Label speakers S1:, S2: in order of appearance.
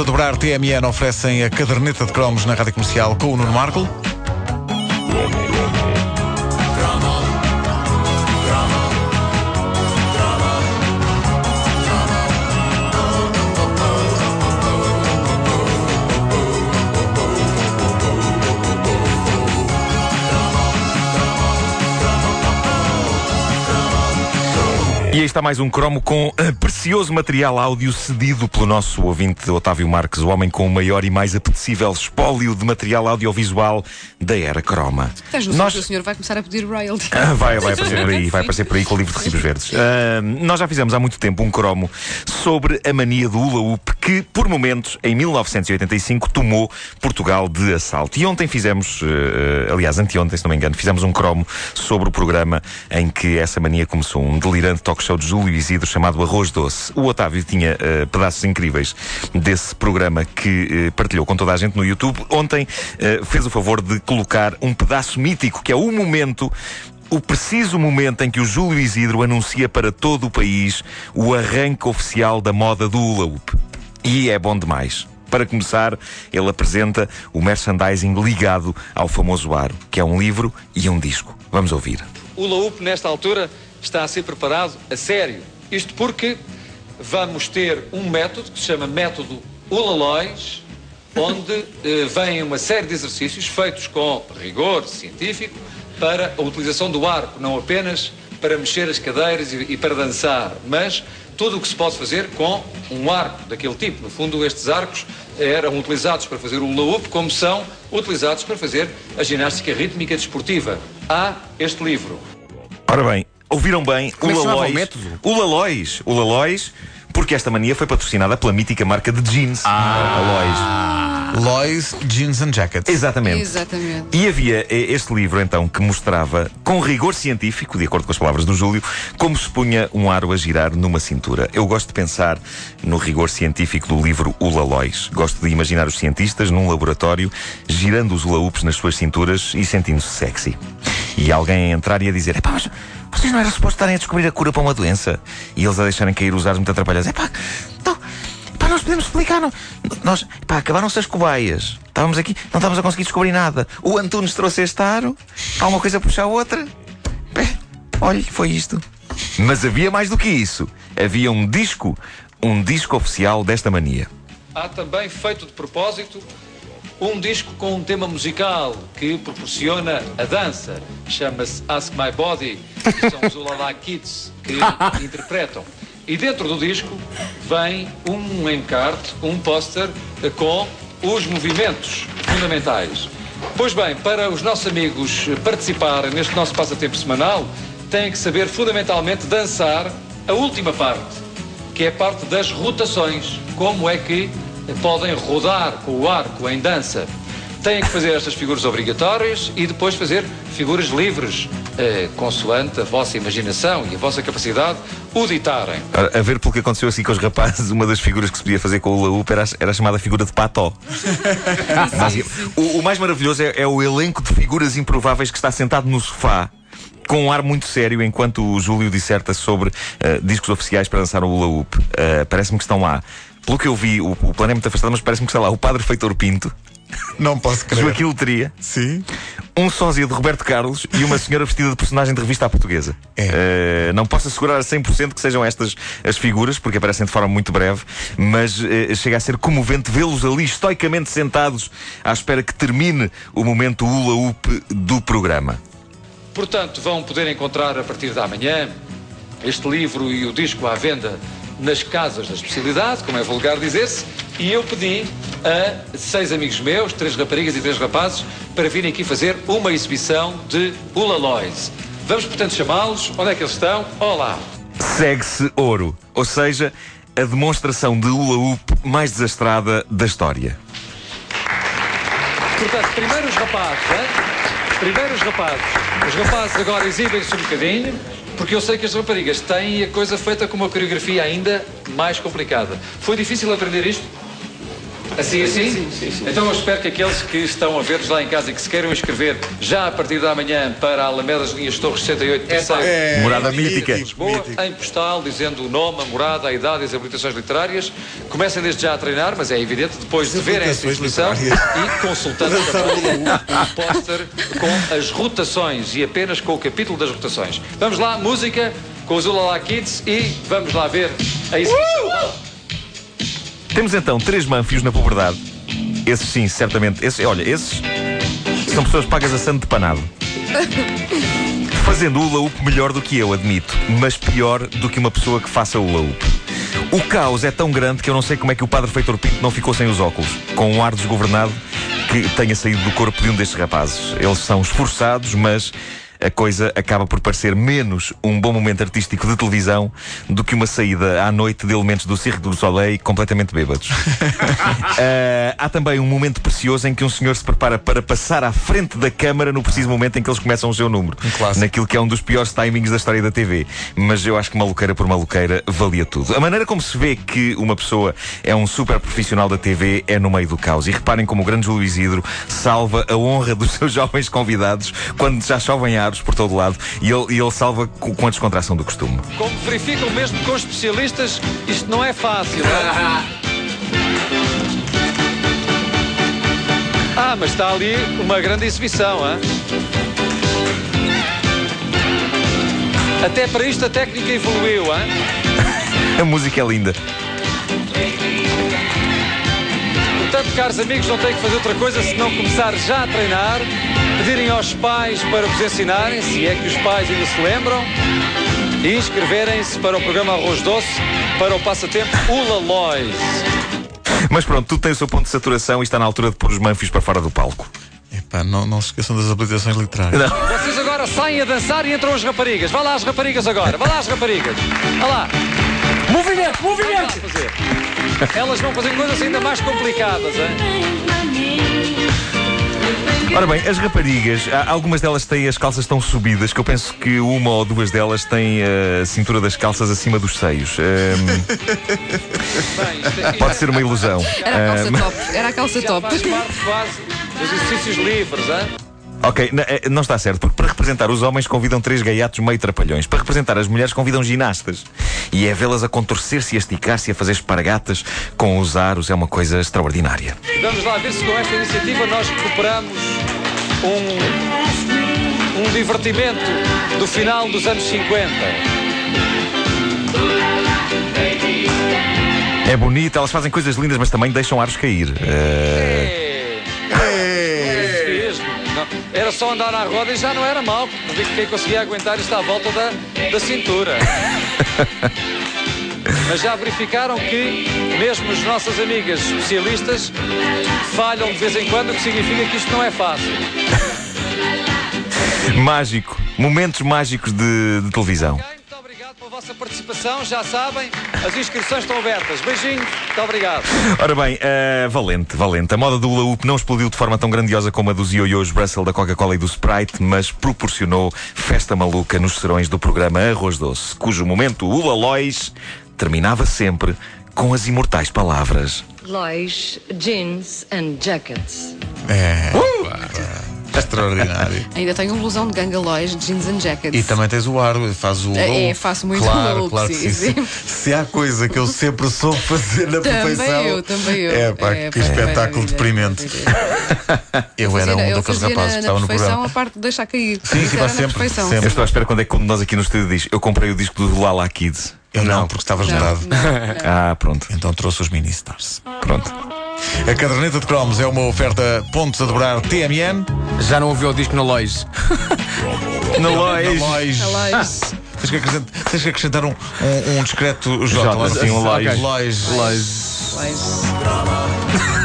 S1: a dobrar TMN oferecem a caderneta de cromos na rádio comercial com o Nuno Marco.
S2: E aí está mais um cromo com uh, precioso material áudio cedido pelo nosso ouvinte Otávio Marques, o homem com o maior e mais apetecível espólio de material audiovisual da era croma.
S3: Estás no Nós... o senhor vai começar a pedir royalty.
S2: Ah, vai, vai aparecer por aí, vai aparecer por aí com o livro de recibos verdes. Uh, nós já fizemos há muito tempo um cromo sobre a mania do hula hoop que, por momentos, em 1985, tomou Portugal de assalto. E ontem fizemos, uh, aliás, anteontem, se não me engano, fizemos um cromo sobre o programa em que essa mania começou, um delirante toque show de Júlio Isidro chamado Arroz Doce. O Otávio tinha uh, pedaços incríveis desse programa que uh, partilhou com toda a gente no YouTube. Ontem uh, fez o favor de colocar um pedaço mítico, que é o momento o preciso momento em que o Júlio Isidro anuncia para todo o país o arranque oficial da moda do hula hoop. E é bom demais. Para começar, ele apresenta o merchandising ligado ao famoso aro, que é um livro e um disco. Vamos ouvir.
S4: Hula hoop, nesta altura, está a ser preparado a sério. Isto porque vamos ter um método que se chama método Ulalóis, onde eh, vem uma série de exercícios feitos com rigor científico para a utilização do arco, não apenas para mexer as cadeiras e, e para dançar, mas tudo o que se pode fazer com um arco daquele tipo. No fundo, estes arcos eram utilizados para fazer o hoop, como são utilizados para fazer a ginástica rítmica desportiva. Há este livro.
S2: Ora bem, Ouviram bem?
S1: Como o Lalóis.
S2: O Lalóis. O Lalóis. Porque esta mania foi patrocinada pela mítica marca de jeans.
S1: Ah. Alois. Lois Jeans and Jackets.
S2: Exatamente.
S3: Exatamente.
S2: E havia este livro, então, que mostrava, com rigor científico, de acordo com as palavras do Júlio, como se punha um aro a girar numa cintura. Eu gosto de pensar no rigor científico do livro O Lalóis. Gosto de imaginar os cientistas num laboratório, girando os hula-hoops nas suas cinturas e sentindo-se sexy. E alguém entrar e a dizer: Epá, mas vocês não eram supostos estarem a descobrir a cura para uma doença? E eles a deixarem cair os ares muito atrapalhados. É pá, então, pá, nós podemos explicar. Não? Nós, pá, acabaram-se as cobaias. Estávamos aqui, não estávamos a conseguir descobrir nada. O Antunes trouxe este aro, há uma coisa a puxar a outra. Pé, olha, foi isto. Mas havia mais do que isso. Havia um disco, um disco oficial desta mania.
S4: Há também feito de propósito um disco com um tema musical que proporciona a dança. Chama-se Ask My Body. São os Ulala Kids que interpretam. E dentro do disco vem um encarte, um póster com os movimentos fundamentais. Pois bem, para os nossos amigos participarem neste nosso passatempo semanal, têm que saber fundamentalmente dançar a última parte, que é a parte das rotações. Como é que podem rodar com o arco em dança. Têm que fazer estas figuras obrigatórias e depois fazer figuras livres, eh, consoante a vossa imaginação e a vossa capacidade o ditarem.
S2: A, a ver pelo que aconteceu assim com os rapazes, uma das figuras que se podia fazer com o Laúpa era, era a chamada figura de pató. o, o, mais maravilhoso é, é o elenco de figuras improváveis que está sentado no sofá com um ar muito sério enquanto o Júlio disserta sobre uh, discos oficiais para dançar o hula hoop. Uh, Parece-me que estão lá pelo que eu vi, o, o plano é muito afastado, mas parece-me que está lá o Padre Feitor Pinto.
S1: Não posso crer.
S2: Joaquim Letria.
S1: Sim.
S2: Um sósia de Roberto Carlos e uma senhora vestida de personagem de revista à portuguesa. É. Uh, não posso assegurar a 100% que sejam estas as figuras, porque aparecem de forma muito breve, mas uh, chega a ser comovente vê-los ali estoicamente sentados à espera que termine o momento hula-hoop do programa.
S4: Portanto, vão poder encontrar a partir da manhã este livro e o disco à venda nas casas da especialidade, como é vulgar dizer-se, e eu pedi a seis amigos meus, três raparigas e três rapazes, para virem aqui fazer uma exibição de Ulalóis. Vamos, portanto, chamá-los. Onde é que eles estão? Olá!
S2: Segue-se ouro, ou seja, a demonstração de hula hoop mais desastrada da história.
S4: Portanto, primeiro os rapazes, hein? Primeiro os rapazes. Os rapazes agora exibem-se um bocadinho. Porque eu sei que as raparigas têm a coisa feita com uma coreografia ainda mais complicada. Foi difícil aprender isto? Assim, assim? Então eu espero que aqueles que estão a ver-nos lá em casa e que se queiram inscrever já a partir da manhã para a Alameda das Linhas Torres 68 terceiro,
S1: É,
S2: Morada
S1: mítico,
S2: mítica.
S4: Lisboa,
S1: mítico.
S4: em postal, dizendo o nome, a morada, a idade e as habilitações literárias. Comecem desde já a treinar, mas é evidente, depois de verem
S1: habilitações
S4: inscrição e consultando também o póster com as rotações e apenas com o capítulo das rotações. Vamos lá, música com os Ulala Kids e vamos lá ver a exibição.
S2: Temos então três manfios na puberdade. Esses sim, certamente. Esses, olha, esses são pessoas pagas a santo de panado. Fazendo hula hoop melhor do que eu, admito, mas pior do que uma pessoa que faça hula hoop. O caos é tão grande que eu não sei como é que o padre Feitor Pinto não ficou sem os óculos, com um ar desgovernado que tenha saído do corpo de um destes rapazes. Eles são esforçados, mas a coisa acaba por parecer menos um bom momento artístico de televisão do que uma saída à noite de elementos do Cirque du Soleil completamente bêbados. Ah, há também um momento precioso em que um senhor se prepara para passar à frente da câmara no preciso momento em que eles começam o seu número.
S1: Um
S2: naquilo que é um dos piores timings da história da TV. Mas eu acho que maluqueira por maluqueira valia tudo. A maneira como se vê que uma pessoa é um super profissional da TV é no meio do caos. E reparem como o grande Júlio Isidro salva a honra dos seus jovens convidados quando já chovem por todo lado e ele, ele salva com a descontração do costume.
S4: Como verificam mesmo com especialistas, isto não é fácil. Ah, mas está ali uma grande exibição, hein? Até para isto a técnica evoluiu, hein?
S2: A música é linda.
S4: Portanto, caros amigos, não têm que fazer outra coisa senão começar já a treinar, pedirem aos pais para vos ensinarem, se é que os pais ainda se lembram, e inscreverem-se para o programa Arroz Doce, para o passatempo Ula Lois.
S2: Mas pronto, tudo tem o seu ponto de saturação e está na altura de pôr os manfios para fora do palco.
S1: Epá, não, não se esqueçam das habilitações literárias.
S4: Vocês agora saem a dançar e entram as raparigas. Vá lá as raparigas agora, vá lá as raparigas. Vá lá.
S5: Movimento, movimento!
S4: Elas vão fazer coisas ainda mais complicadas, hein?
S2: Ora bem, as raparigas, algumas delas têm as calças tão subidas que eu penso que uma ou duas delas têm eh, a cintura das calças acima dos seios.
S4: Isto é-
S2: pode ser uma ilusão.
S3: Era a calça
S2: Ehm,
S3: top. Era a calça top.
S4: Faz parte quase dos exercícios livres, hein?
S2: Ok, n- eh, não está certo, porque para representar os homens convidam três gaiatos meio trapalhões. Para representar as mulheres convidam ginastas. E é vê-las a contorcer-se e a esticar-se e a fazer espargatas com os aros. É uma coisa extraordinária.
S4: Vamos lá ver se com esta iniciativa nós recuperamos um, um divertimento do final dos anos 50.
S2: É bonita, elas fazem coisas lindas, mas também deixam aros cair. Eh,
S4: Era só andar à roda e já não era mal. Não vi que quem conseguia aguentar isto à volta da, da cintura. Mas já verificaram que mesmo as nossas amigas especialistas falham de vez em quando, o que significa que isto não é fácil.
S2: mágico. Momentos mágicos de, de televisão.
S4: Vossa participação. Já sabem, as inscrições estão abertas. Beijinhos. Muito obrigado.
S2: Ora bem, eh, valente, valente. A moda do hoop não explodiu de forma tão grandiosa como a dos ioiôs Russell da Coca-Cola e do Sprite, mas proporcionou festa maluca nos serões do programa Arroz Doce, cujo momento Hula Lois terminava sempre com as imortais palavras.
S6: Lois, jeans and jackets.
S1: É. Extraordinário.
S3: Ainda tenho um blusão de gangalóis, jeans and jackets.
S1: E também tens o ar, faz o.
S3: É,
S1: look.
S3: faço muito
S1: claro,
S3: look,
S1: claro que
S3: sim,
S1: sim.
S3: sim.
S1: Se há coisa que eu sempre soube fazer na
S3: Também
S1: perfeição.
S3: eu, também eu.
S1: É pá,
S3: É,
S1: que
S3: pá,
S1: espetáculo deprimente. Eu era um daqueles rapazes que estava no programa.
S3: a parte de deixar cair.
S1: Sim, sim, sempre,
S3: perfeição.
S1: sempre.
S2: Eu estou à espera quando é que de nós aqui no estúdio diz: Eu comprei o disco do Lala Kids.
S1: Eu não, porque estavas
S3: Não,
S1: gelado.
S3: não, não.
S2: Ah, pronto,
S1: Então trouxe os mini stars.
S2: pronto.
S1: A caderneta de cromos é uma oferta pontos a dobrar TMN.
S5: Já não ouviu o disco no Lois.
S2: Na
S1: Na
S2: Lois.
S1: Lois.
S3: Lois.
S1: Tens que acrescentar, tens que acrescentar um, um, um discreto J.
S2: J,
S1: lá no
S2: assim, um Lois.
S1: Lois.
S5: Lois.
S3: Lois.